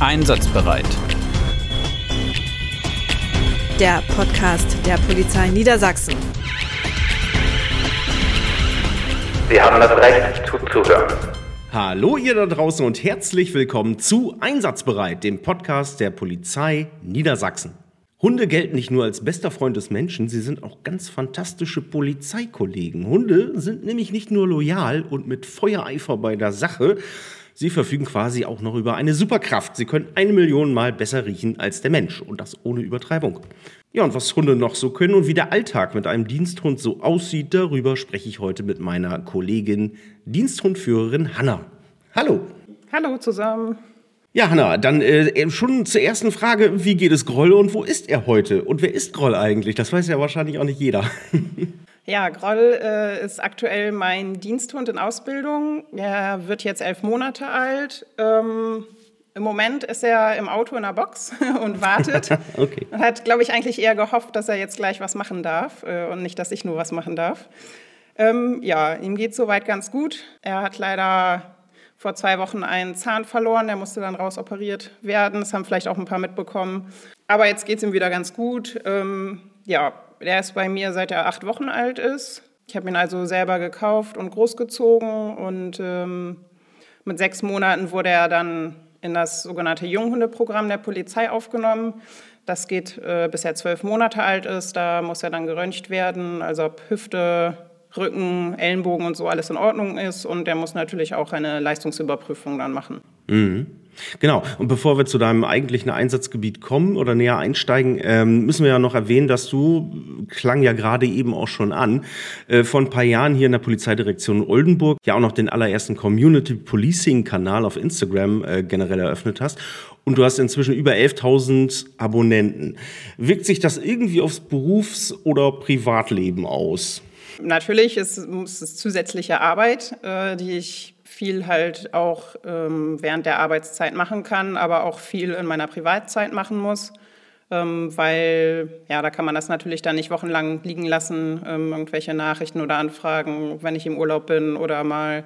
Einsatzbereit. Der Podcast der Polizei Niedersachsen. Sie haben das Recht zuzuhören. Hallo ihr da draußen und herzlich willkommen zu Einsatzbereit, dem Podcast der Polizei Niedersachsen. Hunde gelten nicht nur als bester Freund des Menschen, sie sind auch ganz fantastische Polizeikollegen. Hunde sind nämlich nicht nur loyal und mit Feuereifer bei der Sache, sie verfügen quasi auch noch über eine Superkraft. Sie können eine Million Mal besser riechen als der Mensch und das ohne Übertreibung. Ja, und was Hunde noch so können und wie der Alltag mit einem Diensthund so aussieht, darüber spreche ich heute mit meiner Kollegin, Diensthundführerin Hanna. Hallo. Hallo zusammen. Ja, Hanna, dann äh, schon zur ersten Frage, wie geht es Groll und wo ist er heute? Und wer ist Groll eigentlich? Das weiß ja wahrscheinlich auch nicht jeder. ja, Groll äh, ist aktuell mein Diensthund in Ausbildung. Er wird jetzt elf Monate alt. Ähm, Im Moment ist er im Auto in der Box und wartet. okay. Hat, glaube ich, eigentlich eher gehofft, dass er jetzt gleich was machen darf äh, und nicht, dass ich nur was machen darf. Ähm, ja, ihm geht soweit ganz gut. Er hat leider vor zwei Wochen einen Zahn verloren, der musste dann rausoperiert werden. Das haben vielleicht auch ein paar mitbekommen. Aber jetzt geht es ihm wieder ganz gut. Ähm, ja, der ist bei mir seit er acht Wochen alt ist. Ich habe ihn also selber gekauft und großgezogen und ähm, mit sechs Monaten wurde er dann in das sogenannte Junghundeprogramm der Polizei aufgenommen. Das geht äh, bis er zwölf Monate alt ist. Da muss er dann geröntgt werden, also ob Hüfte, Rücken, Ellenbogen und so alles in Ordnung ist. Und der muss natürlich auch eine Leistungsüberprüfung dann machen. Mhm. Genau. Und bevor wir zu deinem eigentlichen Einsatzgebiet kommen oder näher einsteigen, ähm, müssen wir ja noch erwähnen, dass du, klang ja gerade eben auch schon an, äh, vor ein paar Jahren hier in der Polizeidirektion Oldenburg ja auch noch den allerersten Community Policing Kanal auf Instagram äh, generell eröffnet hast. Und du hast inzwischen über 11.000 Abonnenten. Wirkt sich das irgendwie aufs Berufs- oder Privatleben aus? Natürlich ist, ist es zusätzliche Arbeit, äh, die ich viel halt auch ähm, während der Arbeitszeit machen kann, aber auch viel in meiner Privatzeit machen muss, ähm, weil ja, da kann man das natürlich dann nicht wochenlang liegen lassen, ähm, irgendwelche Nachrichten oder Anfragen, wenn ich im Urlaub bin oder mal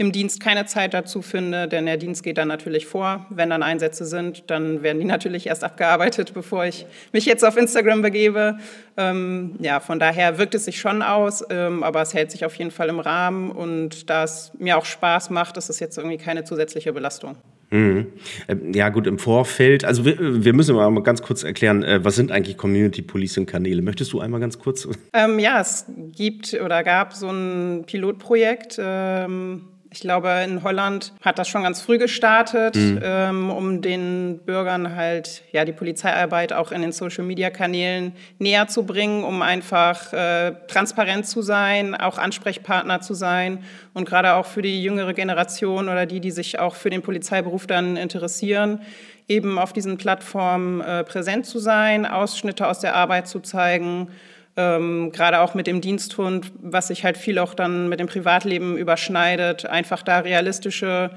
im Dienst keine Zeit dazu finde, denn der Dienst geht dann natürlich vor. Wenn dann Einsätze sind, dann werden die natürlich erst abgearbeitet, bevor ich mich jetzt auf Instagram begebe. Ähm, ja, von daher wirkt es sich schon aus, ähm, aber es hält sich auf jeden Fall im Rahmen und da es mir auch Spaß macht, ist es jetzt irgendwie keine zusätzliche Belastung. Mhm. Ähm, ja, gut, im Vorfeld, also wir, wir, müssen mal ganz kurz erklären, äh, was sind eigentlich Community Policing Kanäle? Möchtest du einmal ganz kurz? Ähm, ja, es gibt oder gab so ein Pilotprojekt, ähm, ich glaube, in Holland hat das schon ganz früh gestartet, mhm. ähm, um den Bürgern halt ja die Polizeiarbeit auch in den Social-Media-Kanälen näher zu bringen, um einfach äh, transparent zu sein, auch Ansprechpartner zu sein und gerade auch für die jüngere Generation oder die, die sich auch für den Polizeiberuf dann interessieren, eben auf diesen Plattformen äh, präsent zu sein, Ausschnitte aus der Arbeit zu zeigen ähm, gerade auch mit dem Diensthund, was sich halt viel auch dann mit dem Privatleben überschneidet, einfach da realistische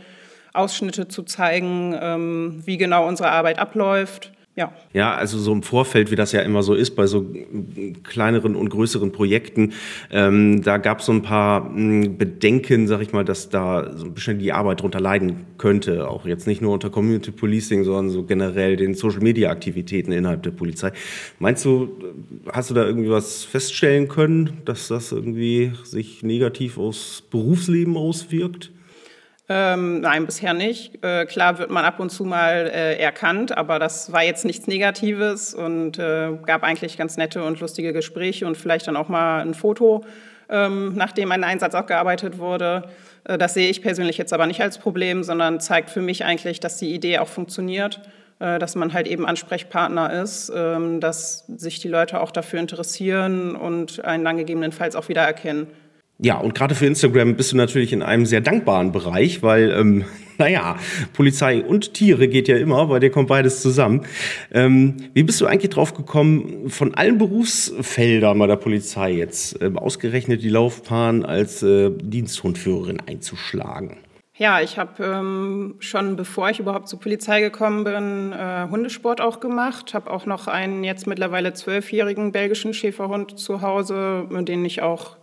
Ausschnitte zu zeigen, ähm, wie genau unsere Arbeit abläuft. Ja. ja, also so im Vorfeld, wie das ja immer so ist bei so kleineren und größeren Projekten, ähm, da gab es so ein paar hm, Bedenken, sag ich mal, dass da so ein bisschen die Arbeit drunter leiden könnte. Auch jetzt nicht nur unter Community Policing, sondern so generell den Social Media Aktivitäten innerhalb der Polizei. Meinst du, hast du da irgendwie was feststellen können, dass das irgendwie sich negativ aufs Berufsleben auswirkt? Ähm, nein, bisher nicht. Äh, klar wird man ab und zu mal äh, erkannt, aber das war jetzt nichts Negatives und äh, gab eigentlich ganz nette und lustige Gespräche und vielleicht dann auch mal ein Foto, ähm, nachdem ein Einsatz abgearbeitet wurde. Äh, das sehe ich persönlich jetzt aber nicht als Problem, sondern zeigt für mich eigentlich, dass die Idee auch funktioniert, äh, dass man halt eben Ansprechpartner ist, ähm, dass sich die Leute auch dafür interessieren und einen dann gegebenenfalls auch wieder erkennen. Ja, und gerade für Instagram bist du natürlich in einem sehr dankbaren Bereich, weil, ähm, naja, Polizei und Tiere geht ja immer, bei dir kommt beides zusammen. Ähm, wie bist du eigentlich drauf gekommen, von allen Berufsfeldern bei der Polizei jetzt ähm, ausgerechnet die Laufbahn als äh, Diensthundführerin einzuschlagen? Ja, ich habe ähm, schon bevor ich überhaupt zur Polizei gekommen bin, äh, Hundesport auch gemacht. Habe auch noch einen jetzt mittlerweile zwölfjährigen belgischen Schäferhund zu Hause, den ich auch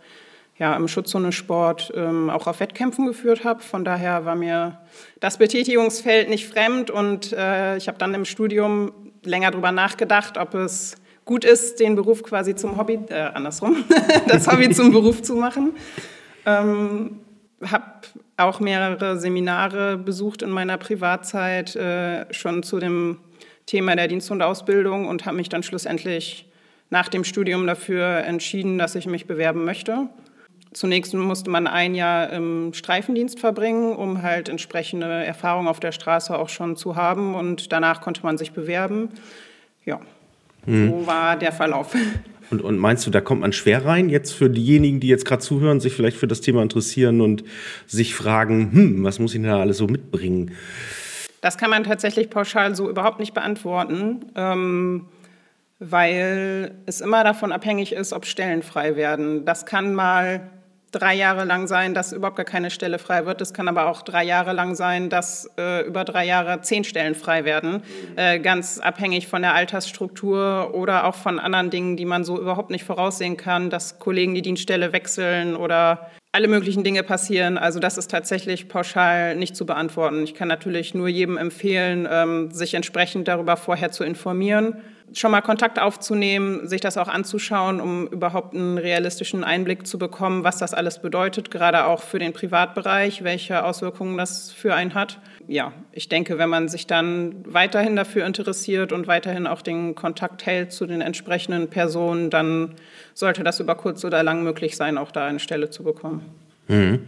ja, im Schutzhundesport ähm, auch auf Wettkämpfen geführt habe. Von daher war mir das Betätigungsfeld nicht fremd und äh, ich habe dann im Studium länger darüber nachgedacht, ob es gut ist, den Beruf quasi zum Hobby, äh, andersrum, das Hobby zum Beruf zu machen. Ähm, habe auch mehrere Seminare besucht in meiner Privatzeit äh, schon zu dem Thema der Diensthundeausbildung und habe mich dann schlussendlich nach dem Studium dafür entschieden, dass ich mich bewerben möchte. Zunächst musste man ein Jahr im Streifendienst verbringen, um halt entsprechende Erfahrung auf der Straße auch schon zu haben und danach konnte man sich bewerben. Ja, hm. so war der Verlauf. Und, und, meinst du, da kommt man schwer rein, jetzt für diejenigen, die jetzt gerade zuhören, sich vielleicht für das Thema interessieren und sich fragen, hm, was muss ich denn da alles so mitbringen? Das kann man tatsächlich pauschal so überhaupt nicht beantworten, ähm, weil es immer davon abhängig ist, ob Stellen frei werden. Das kann mal drei Jahre lang sein, dass überhaupt gar keine Stelle frei wird. Es kann aber auch drei Jahre lang sein, dass äh, über drei Jahre zehn Stellen frei werden. Äh, ganz abhängig von der Altersstruktur oder auch von anderen Dingen, die man so überhaupt nicht voraussehen kann, dass Kollegen die Dienststelle wechseln oder alle möglichen Dinge passieren. Also das ist tatsächlich pauschal nicht zu beantworten. Ich kann natürlich nur jedem empfehlen, ähm, sich entsprechend darüber vorher zu informieren schon mal Kontakt aufzunehmen, sich das auch anzuschauen, um überhaupt einen realistischen Einblick zu bekommen, was das alles bedeutet, gerade auch für den Privatbereich, welche Auswirkungen das für einen hat. Ja, ich denke, wenn man sich dann weiterhin dafür interessiert und weiterhin auch den Kontakt hält zu den entsprechenden Personen, dann sollte das über kurz oder lang möglich sein, auch da eine Stelle zu bekommen. Mhm.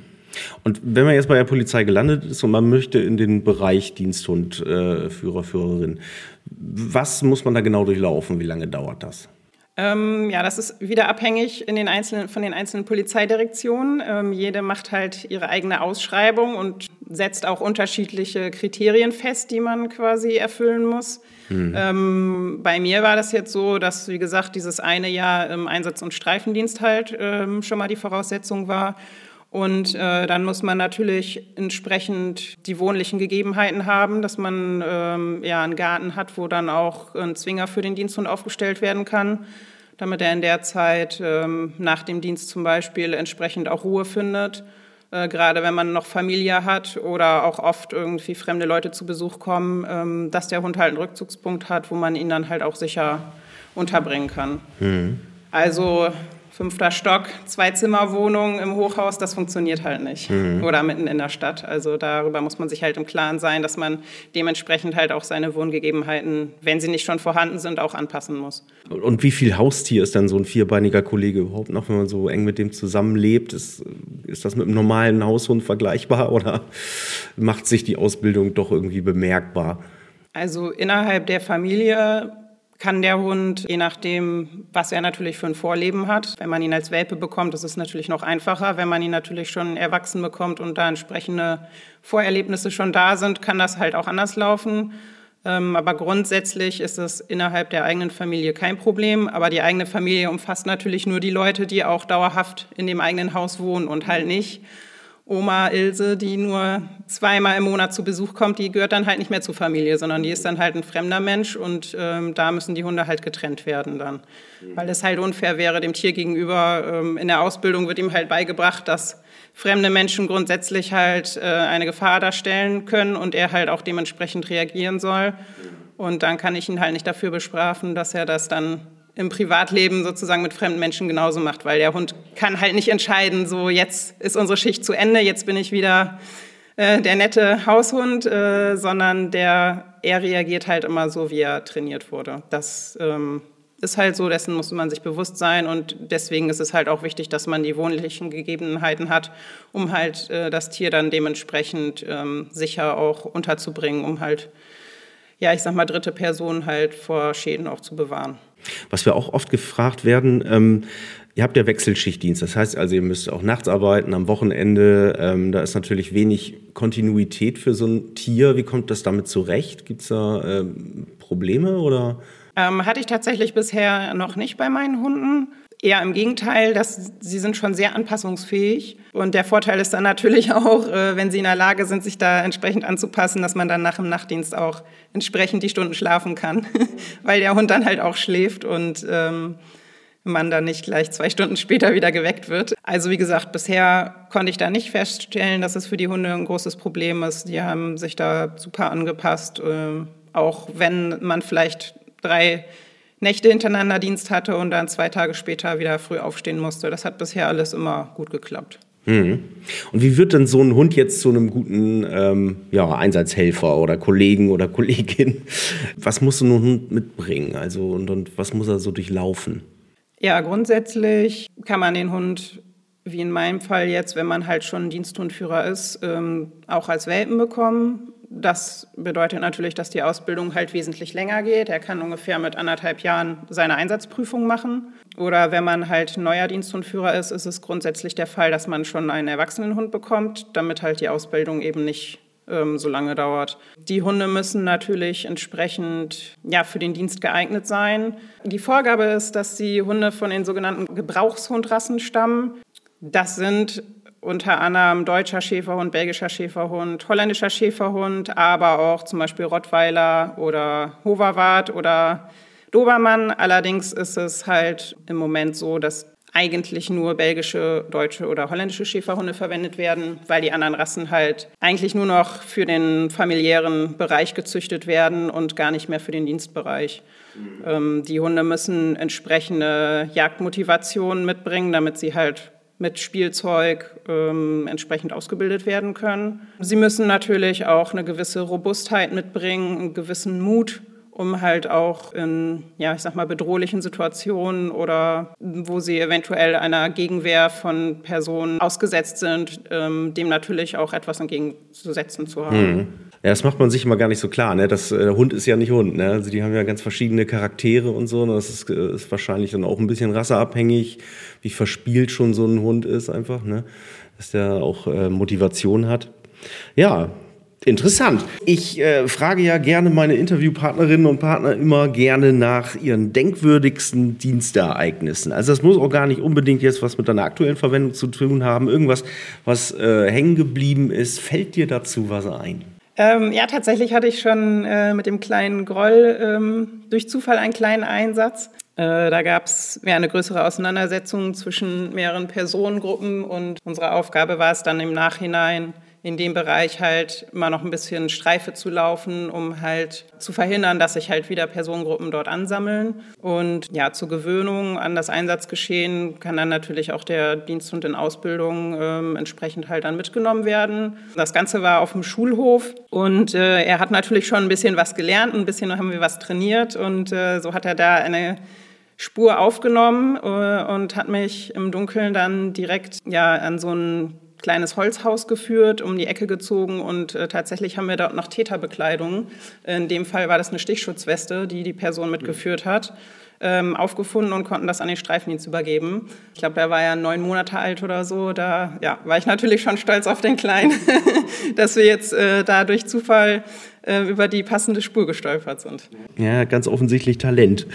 Und wenn man jetzt bei der Polizei gelandet ist und man möchte in den Bereich Diensthund, äh, Führer, Führerin, was muss man da genau durchlaufen? Wie lange dauert das? Ähm, ja, das ist wieder abhängig in den einzelnen, von den einzelnen Polizeidirektionen. Ähm, jede macht halt ihre eigene Ausschreibung und setzt auch unterschiedliche Kriterien fest, die man quasi erfüllen muss. Mhm. Ähm, bei mir war das jetzt so, dass, wie gesagt, dieses eine Jahr im Einsatz- und Streifendienst halt ähm, schon mal die Voraussetzung war. Und äh, dann muss man natürlich entsprechend die wohnlichen Gegebenheiten haben, dass man ähm, ja einen Garten hat, wo dann auch ein Zwinger für den Diensthund aufgestellt werden kann, damit er in der Zeit ähm, nach dem Dienst zum Beispiel entsprechend auch Ruhe findet. Äh, gerade wenn man noch Familie hat oder auch oft irgendwie fremde Leute zu Besuch kommen, ähm, dass der Hund halt einen Rückzugspunkt hat, wo man ihn dann halt auch sicher unterbringen kann. Mhm. Also fünfter Stock, Zwei-Zimmer-Wohnung im Hochhaus, das funktioniert halt nicht. Mhm. Oder mitten in der Stadt. Also darüber muss man sich halt im Klaren sein, dass man dementsprechend halt auch seine Wohngegebenheiten, wenn sie nicht schon vorhanden sind, auch anpassen muss. Und wie viel Haustier ist dann so ein vierbeiniger Kollege überhaupt noch, wenn man so eng mit dem zusammenlebt? Ist, ist das mit einem normalen Haushund vergleichbar oder macht sich die Ausbildung doch irgendwie bemerkbar? Also innerhalb der Familie kann der Hund, je nachdem, was er natürlich für ein Vorleben hat, wenn man ihn als Welpe bekommt, ist natürlich noch einfacher. Wenn man ihn natürlich schon erwachsen bekommt und da entsprechende Vorerlebnisse schon da sind, kann das halt auch anders laufen. Ähm, aber grundsätzlich ist es innerhalb der eigenen Familie kein Problem. Aber die eigene Familie umfasst natürlich nur die Leute, die auch dauerhaft in dem eigenen Haus wohnen und halt nicht Oma Ilse, die nur zweimal im Monat zu Besuch kommt, die gehört dann halt nicht mehr zur Familie, sondern die ist dann halt ein fremder Mensch und ähm, da müssen die Hunde halt getrennt werden dann. Weil es halt unfair wäre dem Tier gegenüber. Ähm, in der Ausbildung wird ihm halt beigebracht, dass fremde Menschen grundsätzlich halt äh, eine Gefahr darstellen können und er halt auch dementsprechend reagieren soll. Und dann kann ich ihn halt nicht dafür bestrafen, dass er das dann im Privatleben sozusagen mit fremden Menschen genauso macht, weil der Hund kann halt nicht entscheiden, so jetzt ist unsere Schicht zu Ende, jetzt bin ich wieder äh, der nette Haushund, äh, sondern der, er reagiert halt immer so, wie er trainiert wurde. Das ähm, ist halt so, dessen muss man sich bewusst sein und deswegen ist es halt auch wichtig, dass man die wohnlichen Gegebenheiten hat, um halt äh, das Tier dann dementsprechend ähm, sicher auch unterzubringen, um halt, ja, ich sag mal, dritte Personen halt vor Schäden auch zu bewahren. Was wir auch oft gefragt werden, ähm, ihr habt ja Wechselschichtdienst, das heißt also, ihr müsst auch nachts arbeiten, am Wochenende. Ähm, da ist natürlich wenig Kontinuität für so ein Tier. Wie kommt das damit zurecht? Gibt es da ähm, Probleme oder? Ähm, hatte ich tatsächlich bisher noch nicht bei meinen Hunden. Eher im Gegenteil, dass sie sind schon sehr anpassungsfähig. Und der Vorteil ist dann natürlich auch, äh, wenn sie in der Lage sind, sich da entsprechend anzupassen, dass man dann nach dem Nachtdienst auch entsprechend die Stunden schlafen kann, weil der Hund dann halt auch schläft. Und ähm, man dann nicht gleich zwei Stunden später wieder geweckt wird. Also wie gesagt, bisher konnte ich da nicht feststellen, dass es für die Hunde ein großes Problem ist. Die haben sich da super angepasst, äh, auch wenn man vielleicht drei Nächte hintereinander Dienst hatte und dann zwei Tage später wieder früh aufstehen musste. Das hat bisher alles immer gut geklappt. Mhm. Und wie wird denn so ein Hund jetzt zu einem guten ähm, ja, Einsatzhelfer oder Kollegen oder Kollegin? Was muss so ein Hund mitbringen? Also und, und was muss er so durchlaufen? Ja, grundsätzlich kann man den Hund, wie in meinem Fall jetzt, wenn man halt schon Diensthundführer ist, ähm, auch als Welpen bekommen. Das bedeutet natürlich, dass die Ausbildung halt wesentlich länger geht. Er kann ungefähr mit anderthalb Jahren seine Einsatzprüfung machen. Oder wenn man halt neuer Diensthundführer ist, ist es grundsätzlich der Fall, dass man schon einen Erwachsenenhund bekommt, damit halt die Ausbildung eben nicht ähm, so lange dauert. Die Hunde müssen natürlich entsprechend ja, für den Dienst geeignet sein. Die Vorgabe ist, dass die Hunde von den sogenannten Gebrauchshundrassen stammen. Das sind unter anderem deutscher Schäferhund, belgischer Schäferhund, holländischer Schäferhund, aber auch zum Beispiel Rottweiler oder Hoverwart oder Dobermann. Allerdings ist es halt im Moment so, dass eigentlich nur belgische, deutsche oder holländische Schäferhunde verwendet werden, weil die anderen Rassen halt eigentlich nur noch für den familiären Bereich gezüchtet werden und gar nicht mehr für den Dienstbereich. Mhm. Ähm, die Hunde müssen entsprechende Jagdmotivationen mitbringen, damit sie halt mit Spielzeug ähm, entsprechend ausgebildet werden können. Sie müssen natürlich auch eine gewisse Robustheit mitbringen, einen gewissen Mut um halt auch in, ja, ich sag mal, bedrohlichen Situationen oder wo sie eventuell einer Gegenwehr von Personen ausgesetzt sind, ähm, dem natürlich auch etwas entgegenzusetzen zu haben. Mhm. Ja, das macht man sich immer gar nicht so klar. Ne? Das, äh, Hund ist ja nicht Hund. Ne? Also die haben ja ganz verschiedene Charaktere und so. Ne? Das ist, äh, ist wahrscheinlich dann auch ein bisschen rasseabhängig, wie verspielt schon so ein Hund ist einfach. Ne? Dass der auch äh, Motivation hat. Ja, Interessant. Ich äh, frage ja gerne meine Interviewpartnerinnen und Partner immer gerne nach ihren denkwürdigsten Dienstereignissen. Also das muss auch gar nicht unbedingt jetzt was mit deiner aktuellen Verwendung zu tun haben. Irgendwas, was äh, hängen geblieben ist. Fällt dir dazu was ein? Ähm, ja, tatsächlich hatte ich schon äh, mit dem kleinen Groll ähm, durch Zufall einen kleinen Einsatz. Äh, da gab es ja, eine größere Auseinandersetzung zwischen mehreren Personengruppen und unsere Aufgabe war es dann im Nachhinein, in dem Bereich halt immer noch ein bisschen Streife zu laufen, um halt zu verhindern, dass sich halt wieder Personengruppen dort ansammeln. Und ja, zur Gewöhnung an das Einsatzgeschehen kann dann natürlich auch der Diensthund in Ausbildung ähm, entsprechend halt dann mitgenommen werden. Das Ganze war auf dem Schulhof und äh, er hat natürlich schon ein bisschen was gelernt, ein bisschen haben wir was trainiert und äh, so hat er da eine Spur aufgenommen äh, und hat mich im Dunkeln dann direkt ja an so einen kleines Holzhaus geführt, um die Ecke gezogen und äh, tatsächlich haben wir dort noch Täterbekleidung. In dem Fall war das eine Stichschutzweste, die die Person mitgeführt hat. Ähm, aufgefunden und konnten das an den Streifendienst übergeben. Ich glaube, der war ja neun Monate alt oder so. Da ja, war ich natürlich schon stolz auf den Kleinen, dass wir jetzt äh, da durch Zufall äh, über die passende Spur gestolpert sind. Ja, ganz offensichtlich Talent.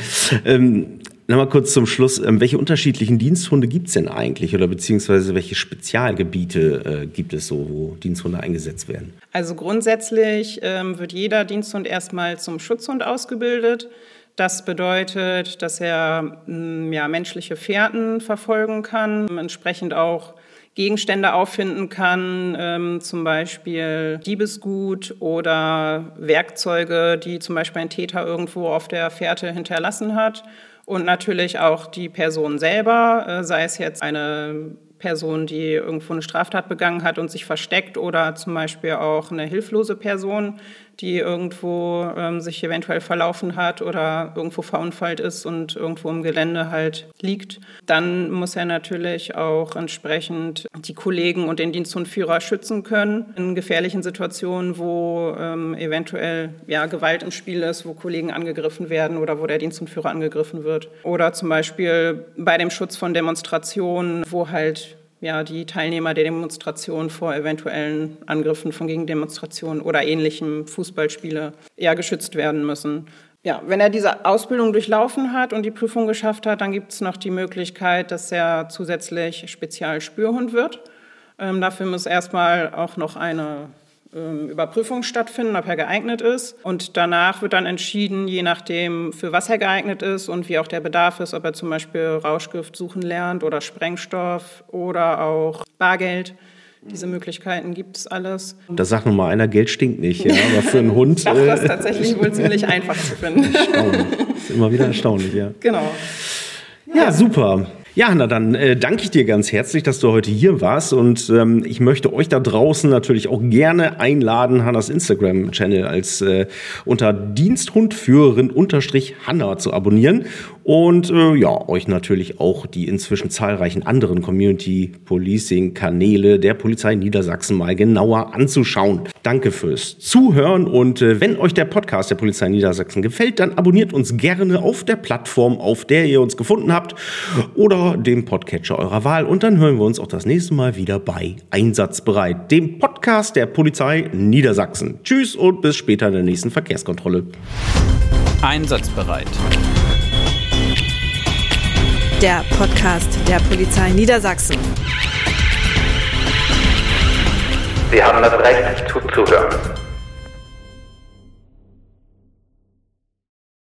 Ähm, Nochmal kurz zum Schluss, ähm, welche unterschiedlichen Diensthunde gibt es denn eigentlich oder beziehungsweise welche Spezialgebiete äh, gibt es so, wo Diensthunde eingesetzt werden? Also grundsätzlich ähm, wird jeder Diensthund erstmal zum Schutzhund ausgebildet. Das bedeutet, dass er mm, ja, menschliche Fährten verfolgen kann, entsprechend auch Gegenstände auffinden kann, ähm, zum Beispiel Diebesgut oder Werkzeuge, die zum Beispiel ein Täter irgendwo auf der Fährte hinterlassen hat und natürlich auch die Person selber, äh, sei es jetzt eine Person, die irgendwo eine Straftat begangen hat und sich versteckt oder zum Beispiel auch eine hilflose Person, die irgendwo ähm, sich eventuell verlaufen hat oder irgendwo verunfallt ist und irgendwo im Gelände halt liegt, dann muss er natürlich auch entsprechend die Kollegen und den Diensthundführer schützen können in gefährlichen Situationen, wo ähm, eventuell ja, Gewalt im Spiel ist, wo Kollegen angegriffen werden oder wo der Diensthundführer angegriffen wird. Oder zum Beispiel bei dem Schutz von Demonstrationen, wo halt ja, die Teilnehmer der Demonstration vor eventuellen Angriffen von Gegendemonstrationen oder ähnlichem Fußballspiele ja geschützt werden müssen. Ja, wenn er diese Ausbildung durchlaufen hat und die Prüfung geschafft hat, dann gibt es noch die Möglichkeit, dass er zusätzlich Spezialspürhund wird. Ähm, dafür muss erstmal auch noch eine ähm, Überprüfung stattfinden, ob er geeignet ist. Und danach wird dann entschieden, je nachdem, für was er geeignet ist und wie auch der Bedarf ist, ob er zum Beispiel Rauschgift suchen lernt oder Sprengstoff oder auch Bargeld. Diese Möglichkeiten gibt es alles. Da sagt nun mal einer, Geld stinkt nicht, ja, aber für einen Hund. Ach, das ist äh, tatsächlich wohl ziemlich einfach zu finden. Erstaunlich. Das ist immer wieder erstaunlich, ja. Genau. Ja, super. Ja, na dann äh, danke ich dir ganz herzlich, dass du heute hier warst und ähm, ich möchte euch da draußen natürlich auch gerne einladen, Hannas Instagram-Channel als äh, unter Diensthundführerin unterstrich Hanna zu abonnieren und äh, ja, euch natürlich auch die inzwischen zahlreichen anderen Community Policing Kanäle der Polizei Niedersachsen mal genauer anzuschauen. Danke fürs Zuhören und äh, wenn euch der Podcast der Polizei Niedersachsen gefällt, dann abonniert uns gerne auf der Plattform, auf der ihr uns gefunden habt oder dem Podcatcher eurer Wahl und dann hören wir uns auch das nächste Mal wieder bei Einsatzbereit, dem Podcast der Polizei Niedersachsen. Tschüss und bis später in der nächsten Verkehrskontrolle. Einsatzbereit der Podcast der Polizei Niedersachsen. Sie haben das Recht zuzuhören.